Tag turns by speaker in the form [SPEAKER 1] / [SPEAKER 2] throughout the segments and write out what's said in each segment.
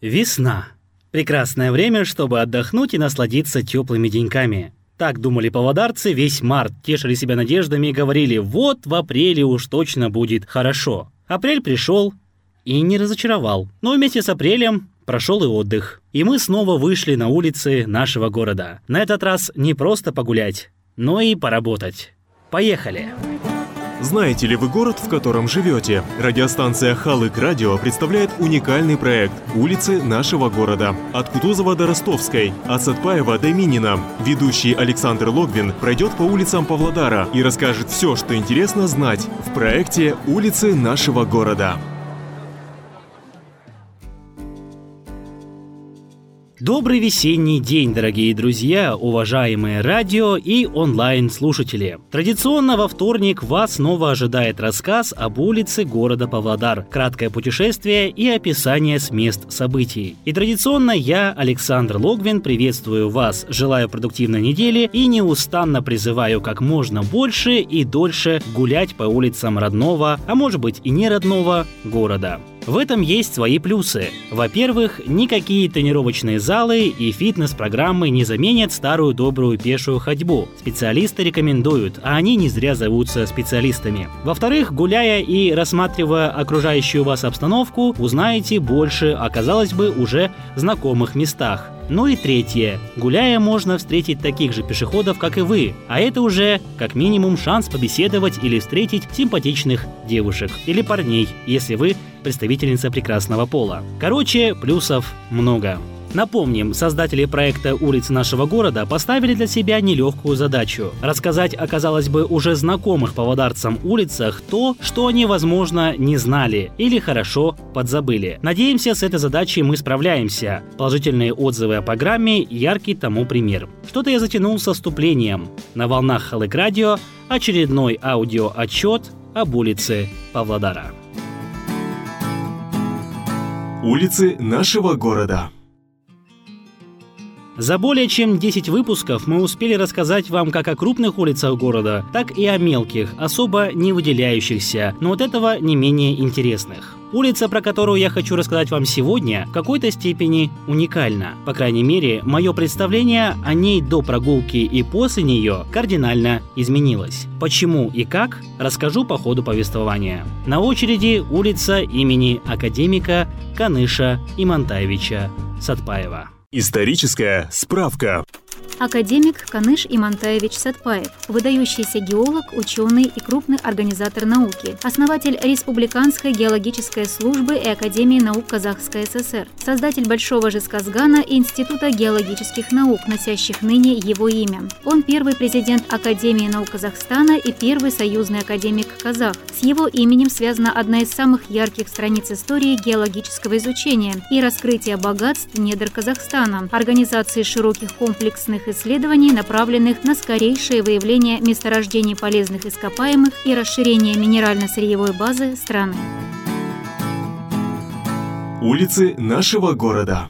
[SPEAKER 1] Весна. Прекрасное время, чтобы отдохнуть и насладиться теплыми деньками. Так думали поводарцы весь март, тешили себя надеждами и говорили, вот в апреле уж точно будет хорошо. Апрель пришел и не разочаровал. Но вместе с апрелем прошел и отдых. И мы снова вышли на улицы нашего города. На этот раз не просто погулять, но и поработать. Поехали!
[SPEAKER 2] Знаете ли вы город, в котором живете? Радиостанция Халык Радио представляет уникальный проект «Улицы нашего города». От Кутузова до Ростовской, от Сатпаева до Минина. Ведущий Александр Логвин пройдет по улицам Павлодара и расскажет все, что интересно знать в проекте «Улицы нашего города».
[SPEAKER 1] Добрый весенний день, дорогие друзья, уважаемые радио и онлайн-слушатели. Традиционно во вторник вас снова ожидает рассказ об улице города Павлодар, краткое путешествие и описание с мест событий. И традиционно я, Александр Логвин, приветствую вас, желаю продуктивной недели и неустанно призываю как можно больше и дольше гулять по улицам родного, а может быть и не родного города. В этом есть свои плюсы. Во-первых, никакие тренировочные залы и фитнес-программы не заменят старую добрую пешую ходьбу. Специалисты рекомендуют, а они не зря зовутся специалистами. Во-вторых, гуляя и рассматривая окружающую вас обстановку, узнаете больше о, казалось бы, уже знакомых местах. Ну и третье. Гуляя, можно встретить таких же пешеходов, как и вы. А это уже, как минимум, шанс побеседовать или встретить симпатичных девушек или парней, если вы представительница прекрасного пола. Короче, плюсов много. Напомним, создатели проекта «Улицы нашего города» поставили для себя нелегкую задачу – рассказать о, казалось бы, уже знакомых поводарцам улицах то, что они, возможно, не знали или хорошо подзабыли. Надеемся, с этой задачей мы справляемся. Положительные отзывы о программе – яркий тому пример. Что-то я затянул со вступлением. На волнах Халык Радио очередной аудиоотчет об улице Павлодара.
[SPEAKER 2] Улицы нашего города.
[SPEAKER 1] За более чем 10 выпусков мы успели рассказать вам как о крупных улицах города, так и о мелких, особо не выделяющихся, но от этого не менее интересных. Улица, про которую я хочу рассказать вам сегодня, в какой-то степени уникальна. По крайней мере, мое представление о ней до прогулки и после нее кардинально изменилось. Почему и как, расскажу по ходу повествования. На очереди улица имени академика Каныша Имантаевича Сатпаева.
[SPEAKER 2] Историческая справка.
[SPEAKER 3] Академик Каныш Имантаевич Сатпаев, выдающийся геолог, ученый и крупный организатор науки, основатель Республиканской геологической службы и Академии наук Казахской ССР, создатель Большого Жесказгана и Института геологических наук, носящих ныне его имя. Он первый президент Академии наук Казахстана и первый союзный академик Казах. С его именем связана одна из самых ярких страниц истории геологического изучения и раскрытия богатств недр Казахстана, организации широких комплексных исследований, направленных на скорейшее выявление месторождений полезных ископаемых и расширение минерально-сырьевой базы страны.
[SPEAKER 2] Улицы нашего города.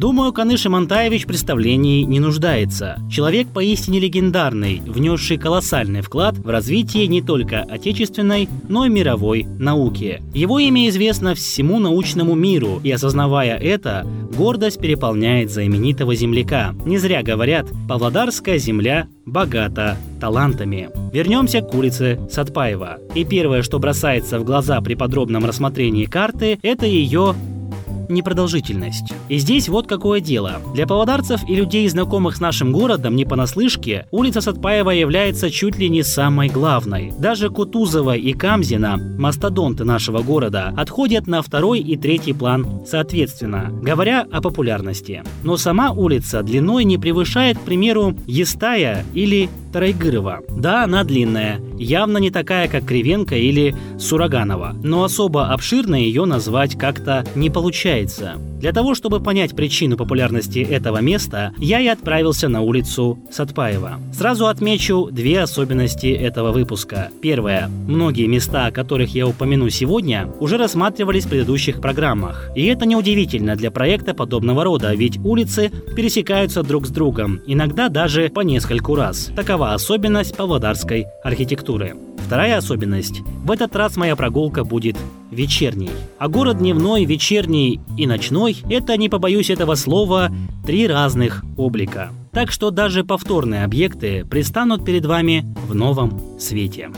[SPEAKER 1] Думаю, Каныш в представлении не нуждается. Человек поистине легендарный, внесший колоссальный вклад в развитие не только отечественной, но и мировой науки. Его имя известно всему научному миру, и осознавая это, гордость переполняет знаменитого земляка. Не зря говорят, Павлодарская земля богата талантами. Вернемся к улице Сатпаева. И первое, что бросается в глаза при подробном рассмотрении карты, это ее непродолжительность. И здесь вот какое дело. Для павлодарцев и людей, знакомых с нашим городом не понаслышке, улица Сатпаева является чуть ли не самой главной. Даже Кутузова и Камзина, мастодонты нашего города, отходят на второй и третий план соответственно, говоря о популярности. Но сама улица длиной не превышает, к примеру, Естая или Тарайгырова. Да, она длинная, явно не такая, как Кривенко или Сураганова, но особо обширно ее назвать как-то не получается. Для того, чтобы понять причину популярности этого места, я и отправился на улицу Сатпаева. Сразу отмечу две особенности этого выпуска. Первое. Многие места, о которых я упомяну сегодня, уже рассматривались в предыдущих программах. И это неудивительно для проекта подобного рода, ведь улицы пересекаются друг с другом, иногда даже по нескольку раз. Такова особенность павлодарской архитектуры.
[SPEAKER 4] Вторая особенность. В этот раз моя прогулка будет вечерней. А город дневной, вечерний и ночной – это, не побоюсь этого слова, три разных облика. Так что даже повторные объекты пристанут перед вами в новом свете.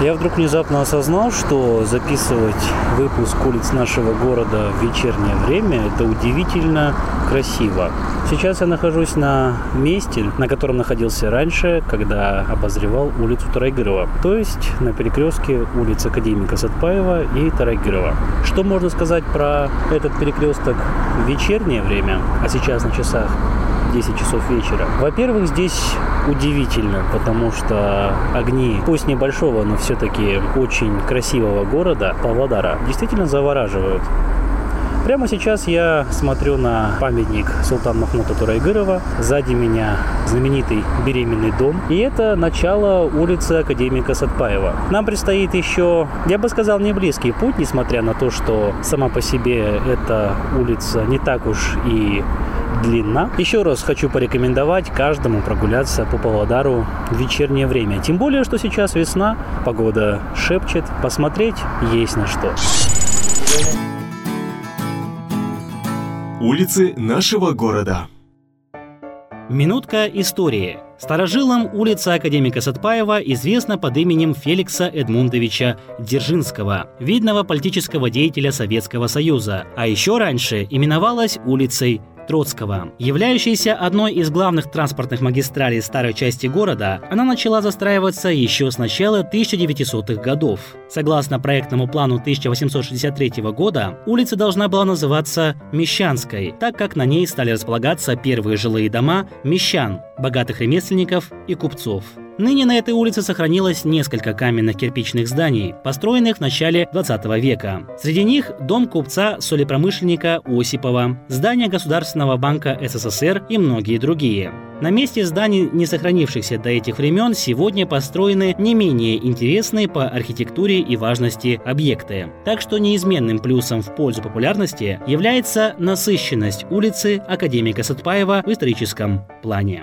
[SPEAKER 1] Я вдруг внезапно осознал, что записывать выпуск улиц нашего города в вечернее время – это удивительно красиво. Сейчас я нахожусь на месте, на котором находился раньше, когда обозревал улицу Тарайгырова, то есть на перекрестке улиц Академика Сатпаева и Тарайгырова. Что можно сказать про этот перекресток в вечернее время, а сейчас на часах 10 часов вечера. Во-первых, здесь удивительно, потому что огни, пусть небольшого, но все-таки очень красивого города Павлодара, действительно завораживают. Прямо сейчас я смотрю на памятник Султан Махмута Турайгырова. Сзади меня знаменитый беременный дом. И это начало улицы Академика Сатпаева. Нам предстоит еще, я бы сказал, не близкий путь, несмотря на то, что сама по себе эта улица не так уж и длинна. Еще раз хочу порекомендовать каждому прогуляться по Павлодару в вечернее время. Тем более, что сейчас весна, погода шепчет, посмотреть есть на что.
[SPEAKER 2] Улицы нашего города.
[SPEAKER 4] Минутка истории. Старожилам улица Академика Сатпаева известна под именем Феликса Эдмундовича Дзержинского, видного политического деятеля Советского Союза, а еще раньше именовалась улицей Троцкого. Являющаяся одной из главных транспортных магистралей старой части города, она начала застраиваться еще с начала 1900-х годов. Согласно проектному плану 1863 года, улица должна была называться Мещанской, так как на ней стали располагаться первые жилые дома мещан, богатых ремесленников и купцов. Ныне на этой улице сохранилось несколько каменных кирпичных зданий, построенных в начале 20 века. Среди них дом купца солепромышленника Осипова, здание Государственного банка СССР и многие другие. На месте зданий, не сохранившихся до этих времен, сегодня построены не менее интересные по архитектуре и важности объекты. Так что неизменным плюсом в пользу популярности является насыщенность улицы Академика Сатпаева в историческом плане.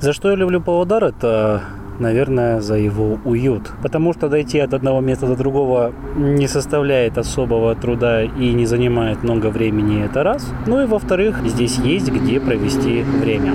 [SPEAKER 1] За что я люблю Павлодар, это наверное, за его уют. Потому что дойти от одного места до другого не составляет особого труда и не занимает много времени, это раз. Ну и во-вторых, здесь есть где провести время.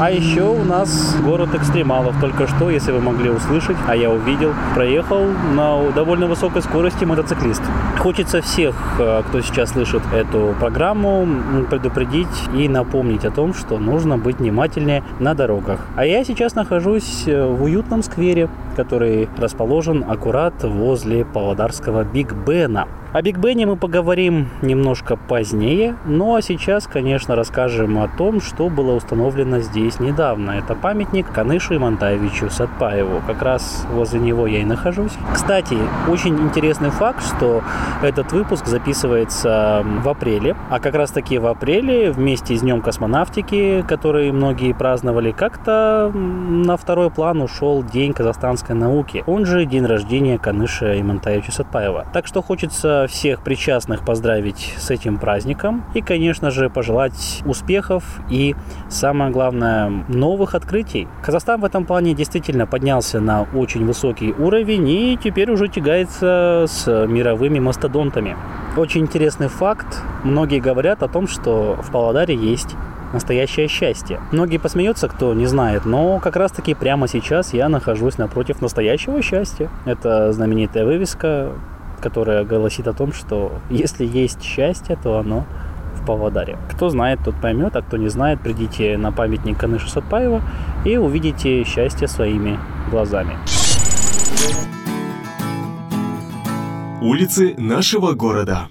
[SPEAKER 1] А еще у нас город экстремалов. Только что, если вы могли услышать, а я увидел, проехал на довольно высокой скорости мотоциклист. Хочется всех, э, кто сейчас слышит эту программу, предупредить и напомнить о том, что нужно быть внимательнее на дорогах. А я сейчас нахожусь э, в уютном сквере, который расположен аккурат возле Павлодарского Биг Бена. О Биг Бене мы поговорим немножко позднее, ну а сейчас, конечно, расскажем о том, что было установлено здесь недавно. Это памятник Канышу Имантаевичу Сатпаеву. Как раз возле него я и нахожусь. Кстати, очень интересный факт, что этот выпуск записывается в апреле, а как раз таки в апреле вместе с Днем космонавтики, который многие праздновали, как-то на второй план ушел День казахстанской науки, он же день рождения Каныша Имантаевича Сатпаева. Так что хочется всех причастных поздравить с этим праздником и, конечно же, пожелать успехов и, самое главное, новых открытий. Казахстан в этом плане действительно поднялся на очень высокий уровень и теперь уже тягается с мировыми мастодонтами. Очень интересный факт. Многие говорят о том, что в Павлодаре есть настоящее счастье. Многие посмеются, кто не знает, но как раз таки прямо сейчас я нахожусь напротив настоящего счастья. Это знаменитая вывеска которая гласит о том, что если есть счастье, то оно в Павлодаре. Кто знает, тот поймет, а кто не знает, придите на памятник Каныша Сатпаева и увидите счастье своими глазами.
[SPEAKER 2] Улицы нашего города.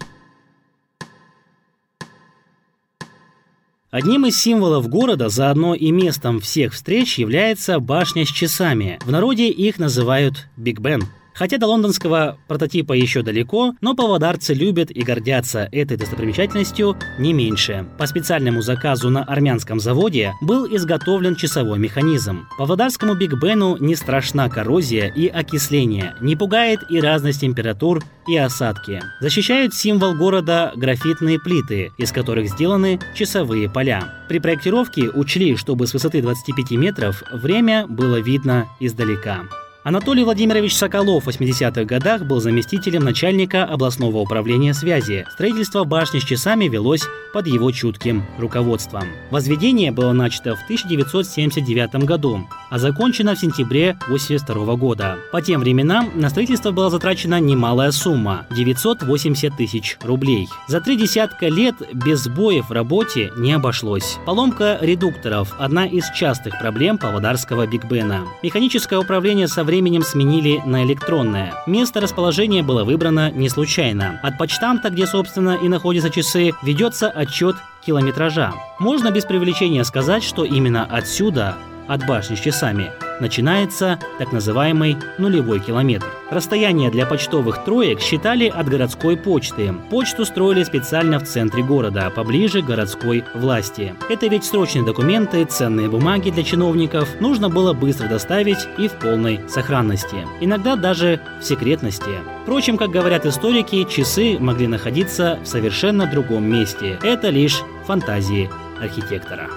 [SPEAKER 4] Одним из символов города, заодно и местом всех встреч, является башня с часами. В народе их называют Биг Бен.
[SPEAKER 1] Хотя до лондонского прототипа еще далеко, но павлодарцы любят и гордятся этой достопримечательностью не меньше. По специальному заказу на армянском заводе был изготовлен часовой механизм. Павлодарскому Биг Бену не страшна коррозия и окисление, не пугает и разность температур и осадки. Защищают символ города графитные плиты, из которых сделаны часовые поля. При проектировке учли, чтобы с высоты 25 метров время было видно издалека. Анатолий Владимирович Соколов в 80-х годах был заместителем начальника областного управления связи. Строительство башни с часами велось под его чутким руководством. Возведение было начато в 1979 году, а закончено в сентябре 1982 года. По тем временам на строительство была затрачена немалая сумма – 980 тысяч рублей. За три десятка лет без сбоев в работе не обошлось. Поломка редукторов – одна из частых проблем Павлодарского Биг Бена. Механическое управление со временем временем сменили на электронное. Место расположения было выбрано не случайно. От почтамта, где, собственно, и находятся часы, ведется отчет километража. Можно без привлечения сказать, что именно отсюда, от башни с часами, начинается так называемый нулевой километр. Расстояние для почтовых троек считали от городской почты. Почту строили специально в центре города, поближе к городской власти. Это ведь срочные документы, ценные бумаги для чиновников нужно было быстро доставить и в полной сохранности. Иногда даже в секретности. Впрочем, как говорят историки, часы могли находиться в совершенно другом месте. Это лишь фантазии архитектора.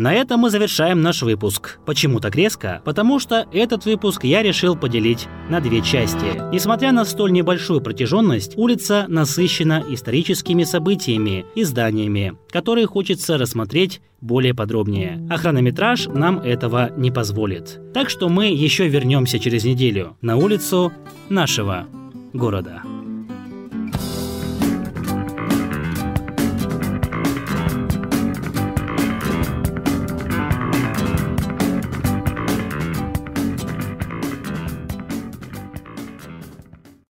[SPEAKER 1] На этом мы завершаем наш выпуск. Почему так резко? Потому что этот выпуск я решил поделить на две части. Несмотря на столь небольшую протяженность, улица насыщена историческими событиями и зданиями, которые хочется рассмотреть более подробнее. А хронометраж нам этого не позволит. Так что мы еще вернемся через неделю на улицу нашего города.